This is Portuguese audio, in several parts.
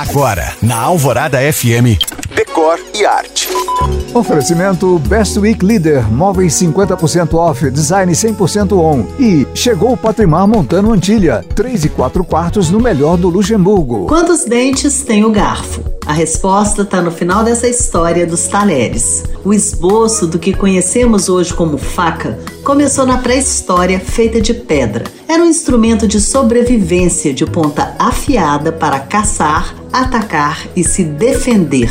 Agora, na Alvorada FM, Decor e Arte. Oferecimento Best Week Leader, móveis 50% off, design 100% on. E chegou o Patrimar Montano Antilha, 3 e 4 quartos no melhor do Luxemburgo. Quantos dentes tem o garfo? A resposta está no final dessa história dos talheres. O esboço do que conhecemos hoje como faca começou na pré-história feita de pedra. Era um instrumento de sobrevivência de ponta afiada para caçar, atacar e se defender.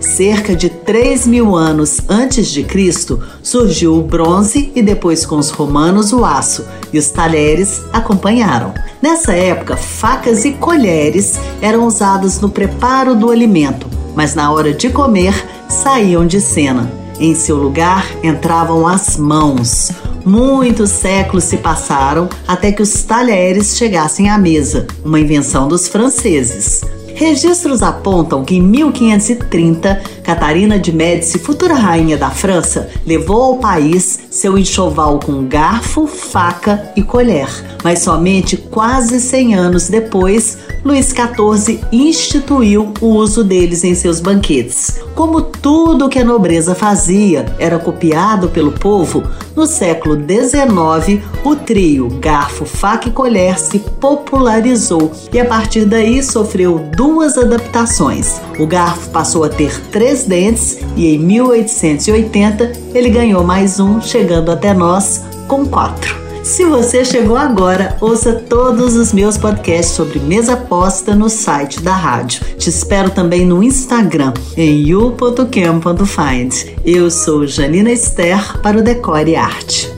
Cerca de 3 mil anos antes de Cristo, surgiu o bronze e depois com os romanos o aço, e os talheres acompanharam. Nessa época, facas e colheres eram usados no preparo do alimento, mas na hora de comer saíam de cena. Em seu lugar entravam as mãos. Muitos séculos se passaram até que os talheres chegassem à mesa, uma invenção dos franceses. Registros apontam que em 1530, Catarina de Médici, futura rainha da França, levou ao país seu enxoval com garfo, faca e colher. Mas somente quase 100 anos depois, Luís XIV instituiu o uso deles em seus banquetes. Como tudo que a nobreza fazia era copiado pelo povo, no século XIX, o trio garfo, faca e colher se popularizou e a partir daí sofreu duas adaptações. O garfo passou a ter três dentes e em 1880 ele ganhou mais um, chegando até nós com quatro. Se você chegou agora, ouça todos os meus podcasts sobre mesa posta no site da rádio. Te espero também no Instagram, em you.cam.find. Eu sou Janina Esther para o Decore Arte.